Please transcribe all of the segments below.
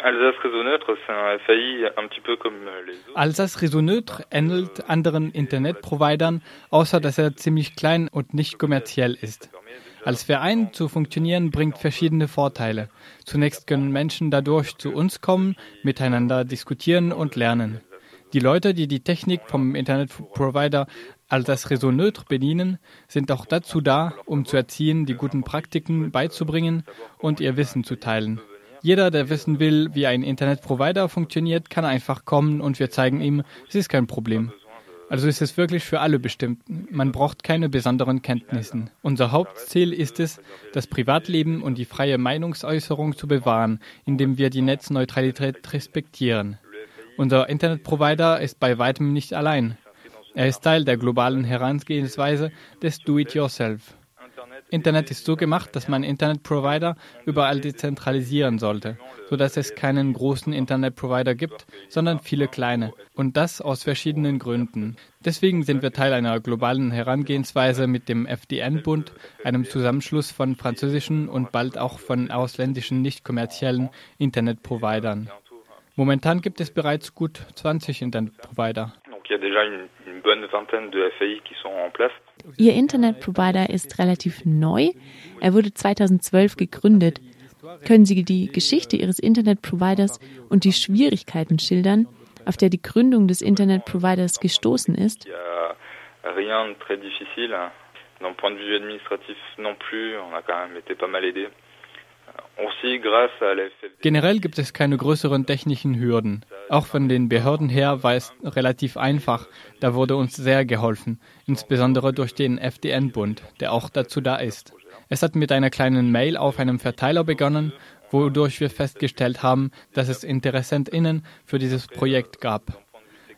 Alsace Réseau Neutre, c'est un FAI un petit peu comme les autres. Alsace Réseau Neutre ähnelt anderen Internetprovidern, außer dass er ziemlich klein und nicht kommerziell ist. Als Verein zu funktionieren bringt verschiedene Vorteile. Zunächst können Menschen dadurch zu uns kommen, miteinander diskutieren und lernen. Die Leute, die die Technik vom Internetprovider Alsace Réseau Neutre bedienen, sind auch dazu da, um zu erziehen, die guten Praktiken beizubringen und ihr Wissen zu teilen. Jeder, der wissen will, wie ein Internetprovider funktioniert, kann einfach kommen und wir zeigen ihm, es ist kein Problem. Also ist es wirklich für alle bestimmt. Man braucht keine besonderen Kenntnissen. Unser Hauptziel ist es, das Privatleben und die freie Meinungsäußerung zu bewahren, indem wir die Netzneutralität respektieren. Unser Internetprovider ist bei weitem nicht allein. Er ist Teil der globalen Herangehensweise des Do-it-yourself. Internet ist so gemacht, dass man Internetprovider überall dezentralisieren sollte, sodass es keinen großen Internetprovider gibt, sondern viele kleine. Und das aus verschiedenen Gründen. Deswegen sind wir Teil einer globalen Herangehensweise mit dem FDN-Bund, einem Zusammenschluss von französischen und bald auch von ausländischen nicht kommerziellen Internetprovidern. Momentan gibt es bereits gut 20 Internetprovider. Ihr Internetprovider ist relativ neu. Er wurde 2012 gegründet. Können Sie die Geschichte Ihres Internetproviders und die Schwierigkeiten schildern, auf der die Gründung des Internetproviders gestoßen ist? Rien de très difficile. D'un point de vue administratif non plus, on a quand même été pas mal aidé. Generell gibt es keine größeren technischen Hürden. Auch von den Behörden her war es relativ einfach. Da wurde uns sehr geholfen, insbesondere durch den FDN-Bund, der auch dazu da ist. Es hat mit einer kleinen Mail auf einem Verteiler begonnen, wodurch wir festgestellt haben, dass es InteressentInnen für dieses Projekt gab.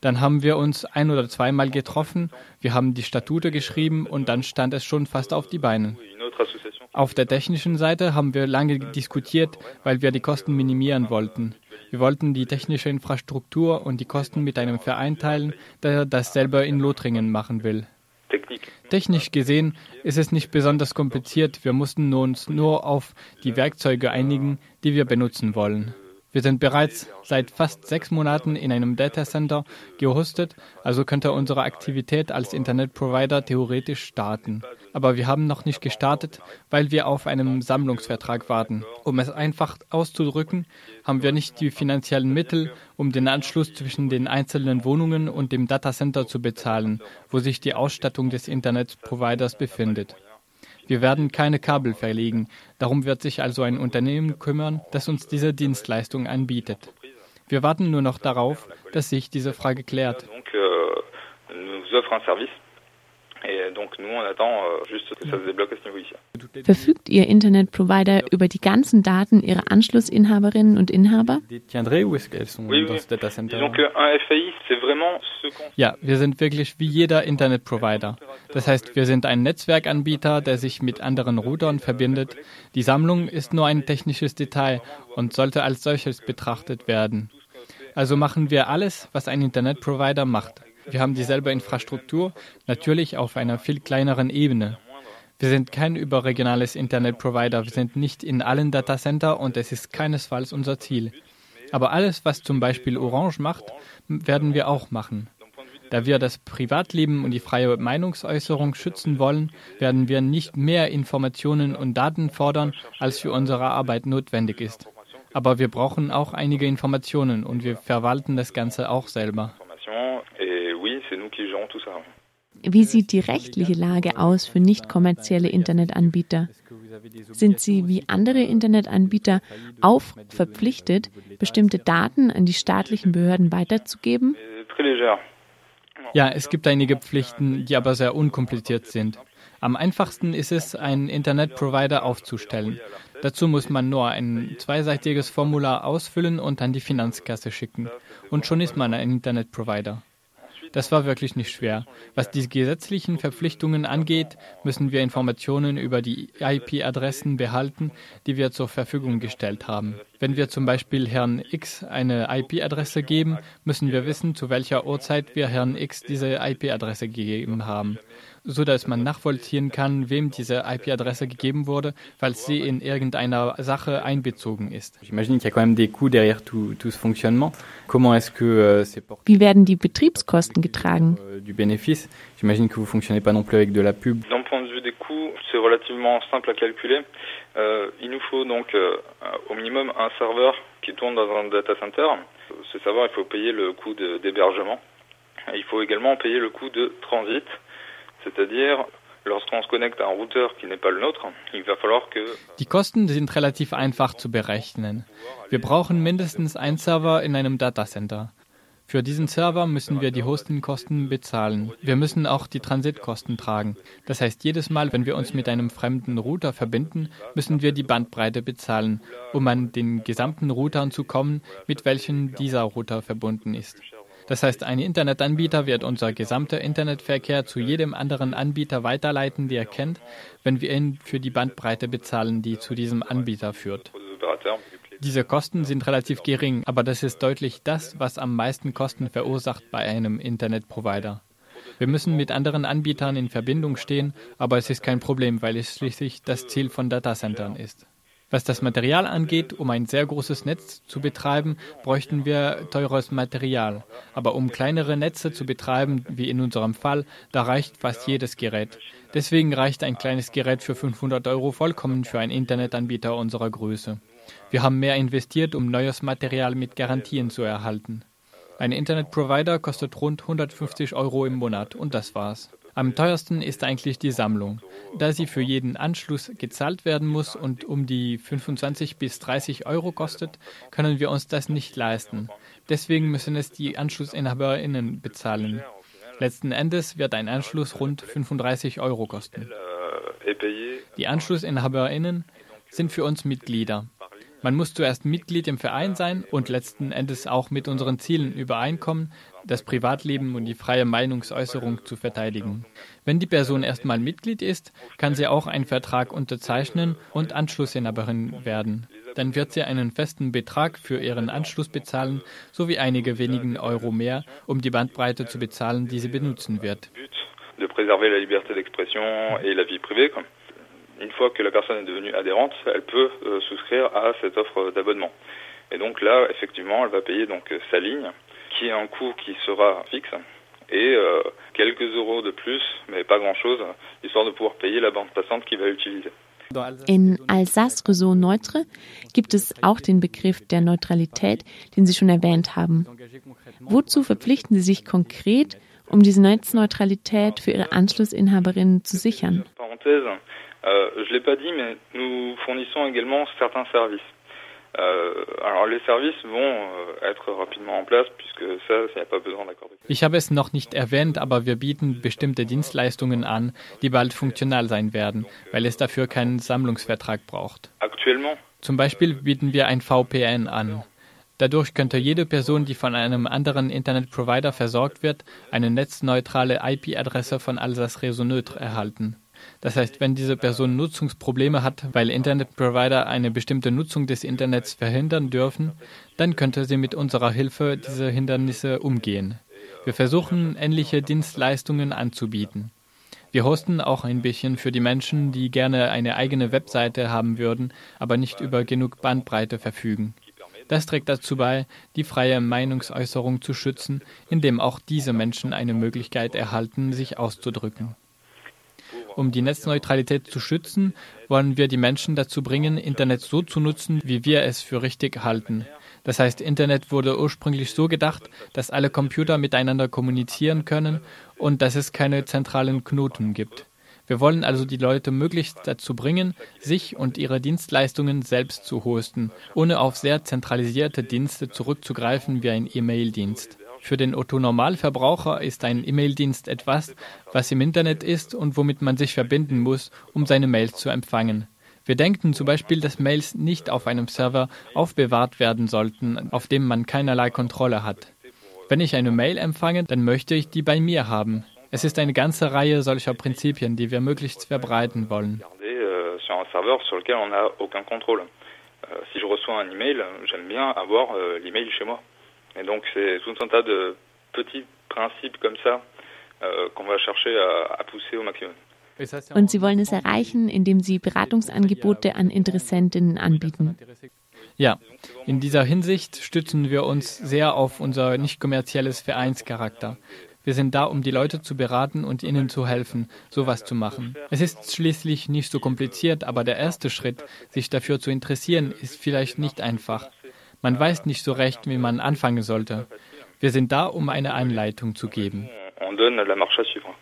Dann haben wir uns ein oder zweimal getroffen, wir haben die Statute geschrieben und dann stand es schon fast auf die Beine. Auf der technischen Seite haben wir lange diskutiert, weil wir die Kosten minimieren wollten. Wir wollten die technische Infrastruktur und die Kosten mit einem Verein teilen, der das selber in Lothringen machen will. Technisch gesehen ist es nicht besonders kompliziert. Wir mussten uns nur auf die Werkzeuge einigen, die wir benutzen wollen. Wir sind bereits seit fast sechs Monaten in einem Datacenter gehostet, also könnte unsere Aktivität als Internetprovider theoretisch starten. Aber wir haben noch nicht gestartet, weil wir auf einen Sammlungsvertrag warten. Um es einfach auszudrücken, haben wir nicht die finanziellen Mittel, um den Anschluss zwischen den einzelnen Wohnungen und dem Datacenter zu bezahlen, wo sich die Ausstattung des Internetproviders befindet. Wir werden keine Kabel verlegen. Darum wird sich also ein Unternehmen kümmern, das uns diese Dienstleistung anbietet. Wir warten nur noch darauf, dass sich diese Frage klärt. Verfügt Ihr Internetprovider über die ganzen Daten Ihrer Anschlussinhaberinnen und Inhaber? Ja, wir sind wirklich wie jeder Internetprovider. Das heißt, wir sind ein Netzwerkanbieter, der sich mit anderen Routern verbindet. Die Sammlung ist nur ein technisches Detail und sollte als solches betrachtet werden. Also machen wir alles, was ein Internetprovider macht. Wir haben dieselbe Infrastruktur, natürlich auf einer viel kleineren Ebene. Wir sind kein überregionales Internetprovider, wir sind nicht in allen Datacenter und es ist keinesfalls unser Ziel. Aber alles, was zum Beispiel Orange macht, werden wir auch machen. Da wir das Privatleben und die freie Meinungsäußerung schützen wollen, werden wir nicht mehr Informationen und Daten fordern, als für unsere Arbeit notwendig ist. Aber wir brauchen auch einige Informationen und wir verwalten das Ganze auch selber. Wie sieht die rechtliche Lage aus für nicht kommerzielle Internetanbieter? Sind sie wie andere Internetanbieter auf verpflichtet, bestimmte Daten an die staatlichen Behörden weiterzugeben? Ja, es gibt einige Pflichten, die aber sehr unkompliziert sind. Am einfachsten ist es, einen Internetprovider aufzustellen. Dazu muss man nur ein zweiseitiges Formular ausfüllen und an die Finanzkasse schicken. Und schon ist man ein Internetprovider. Das war wirklich nicht schwer. Was die gesetzlichen Verpflichtungen angeht, müssen wir Informationen über die IP-Adressen behalten, die wir zur Verfügung gestellt haben. Wenn wir zum Beispiel Herrn X eine IP-Adresse geben, müssen wir wissen, zu welcher Uhrzeit wir Herrn X diese IP-Adresse gegeben haben. so dass man nachvollziehen kann, wem diese IP-Adresse gegeben wurde, falls sie in irgendeiner Sache einbezogen ist. Euh, Wie werden die Betriebskosten getragen? J'imagine que vous fonctionnez pas non plus avec de la pub. D'un point de vue des coûts, c'est relativement simple à calculer. Euh, il nous faut donc euh, au minimum un serveur qui tourne dans un data center. Ce serveur, il faut payer le coût d'hébergement. Il faut également payer le coût de transit, c'est-à-dire lorsqu'on se connecte à un routeur qui n'est pas le nôtre, il va falloir que Die Kosten sind relativ einfach zu berechnen. Wir brauchen mindestens einen Server in einem Datacenter. Für diesen Server müssen wir die Hostingkosten bezahlen. Wir müssen auch die Transitkosten tragen. Das heißt, jedes Mal, wenn wir uns mit einem fremden Router verbinden, müssen wir die Bandbreite bezahlen, um an den gesamten Routern zu kommen, mit welchen dieser Router verbunden ist. Das heißt, ein Internetanbieter wird unser gesamter Internetverkehr zu jedem anderen Anbieter weiterleiten, der er kennt, wenn wir ihn für die Bandbreite bezahlen, die zu diesem Anbieter führt. Diese Kosten sind relativ gering, aber das ist deutlich das, was am meisten Kosten verursacht bei einem Internetprovider. Wir müssen mit anderen Anbietern in Verbindung stehen, aber es ist kein Problem, weil es schließlich das Ziel von Datacentern ist. Was das Material angeht, um ein sehr großes Netz zu betreiben, bräuchten wir teures Material. Aber um kleinere Netze zu betreiben, wie in unserem Fall, da reicht fast jedes Gerät. Deswegen reicht ein kleines Gerät für 500 Euro vollkommen für einen Internetanbieter unserer Größe. Wir haben mehr investiert, um neues Material mit Garantien zu erhalten. Ein Internetprovider kostet rund 150 Euro im Monat und das war's. Am teuersten ist eigentlich die Sammlung. Da sie für jeden Anschluss gezahlt werden muss und um die 25 bis 30 Euro kostet, können wir uns das nicht leisten. Deswegen müssen es die AnschlussinhaberInnen bezahlen. Letzten Endes wird ein Anschluss rund 35 Euro kosten. Die AnschlussinhaberInnen sind für uns Mitglieder. Man muss zuerst Mitglied im Verein sein und letzten Endes auch mit unseren Zielen übereinkommen, das Privatleben und die freie Meinungsäußerung zu verteidigen. Wenn die Person erstmal Mitglied ist, kann sie auch einen Vertrag unterzeichnen und Anschlussinhaberin werden. Dann wird sie einen festen Betrag für ihren Anschluss bezahlen, sowie einige wenigen Euro mehr, um die Bandbreite zu bezahlen, die sie benutzen wird. De préserver la liberté d'expression et la vie privée. Une fois que la personne est devenue adhérente, elle peut euh, souscrire à cette offre d'abonnement. Et donc là, effectivement, elle va payer donc sa ligne qui est un coût qui sera fixe et euh, quelques euros de plus, mais pas grand-chose, histoire de pouvoir payer la bande passante qu'il va utiliser. In Alsace Réseau Neutre gibt es auch den Begriff der Neutralität, den Sie schon erwähnt haben. Wozu verpflichten Sie sich konkret, um diese Netzneutralität für Ihre Anschlussinhaberinnen zu sichern? Euh, je l'ai pas dit, mais nous fournissons également certains services. Ich habe es noch nicht erwähnt, aber wir bieten bestimmte Dienstleistungen an, die bald funktional sein werden, weil es dafür keinen Sammlungsvertrag braucht. Zum Beispiel bieten wir ein VPN an. Dadurch könnte jede Person, die von einem anderen Internetprovider versorgt wird, eine netzneutrale IP-Adresse von Alsace Réseau Neutre erhalten. Das heißt, wenn diese Person Nutzungsprobleme hat, weil Internetprovider eine bestimmte Nutzung des Internets verhindern dürfen, dann könnte sie mit unserer Hilfe diese Hindernisse umgehen. Wir versuchen, ähnliche Dienstleistungen anzubieten. Wir hosten auch ein bisschen für die Menschen, die gerne eine eigene Webseite haben würden, aber nicht über genug Bandbreite verfügen. Das trägt dazu bei, die freie Meinungsäußerung zu schützen, indem auch diese Menschen eine Möglichkeit erhalten, sich auszudrücken. Um die Netzneutralität zu schützen, wollen wir die Menschen dazu bringen, Internet so zu nutzen, wie wir es für richtig halten. Das heißt, Internet wurde ursprünglich so gedacht, dass alle Computer miteinander kommunizieren können und dass es keine zentralen Knoten gibt. Wir wollen also die Leute möglichst dazu bringen, sich und ihre Dienstleistungen selbst zu hosten, ohne auf sehr zentralisierte Dienste zurückzugreifen wie ein E-Mail-Dienst. Für den Otto-Normalverbraucher ist ein E-Mail-Dienst etwas, was im Internet ist und womit man sich verbinden muss, um seine Mails zu empfangen. Wir denken zum Beispiel, dass Mails nicht auf einem Server aufbewahrt werden sollten, auf dem man keinerlei Kontrolle hat. Wenn ich eine Mail empfange, dann möchte ich die bei mir haben. Es ist eine ganze Reihe solcher Prinzipien, die wir möglichst verbreiten wollen. Euh, euh, si je reçois un email, j'aime bien avoir euh, l'email chez moi. Et donc c'est tout un tas de petits principes comme ça qu'on va chercher à, à pousser au maximum. Und Sie wollen es erreichen, indem Sie Beratungsangebote an Interessentinnen anbieten. Ja, in dieser Hinsicht stützen wir uns sehr auf unser nicht kommerzielles Vereinscharakter. Wir sind da, um die Leute zu beraten und ihnen zu helfen, sowas zu machen. Es ist schließlich nicht so kompliziert, aber der erste Schritt, sich dafür zu interessieren, ist vielleicht nicht einfach. Man weiß nicht so recht, wie man anfangen sollte. Wir sind da, um eine Anleitung zu geben. On donne la marche à suivre.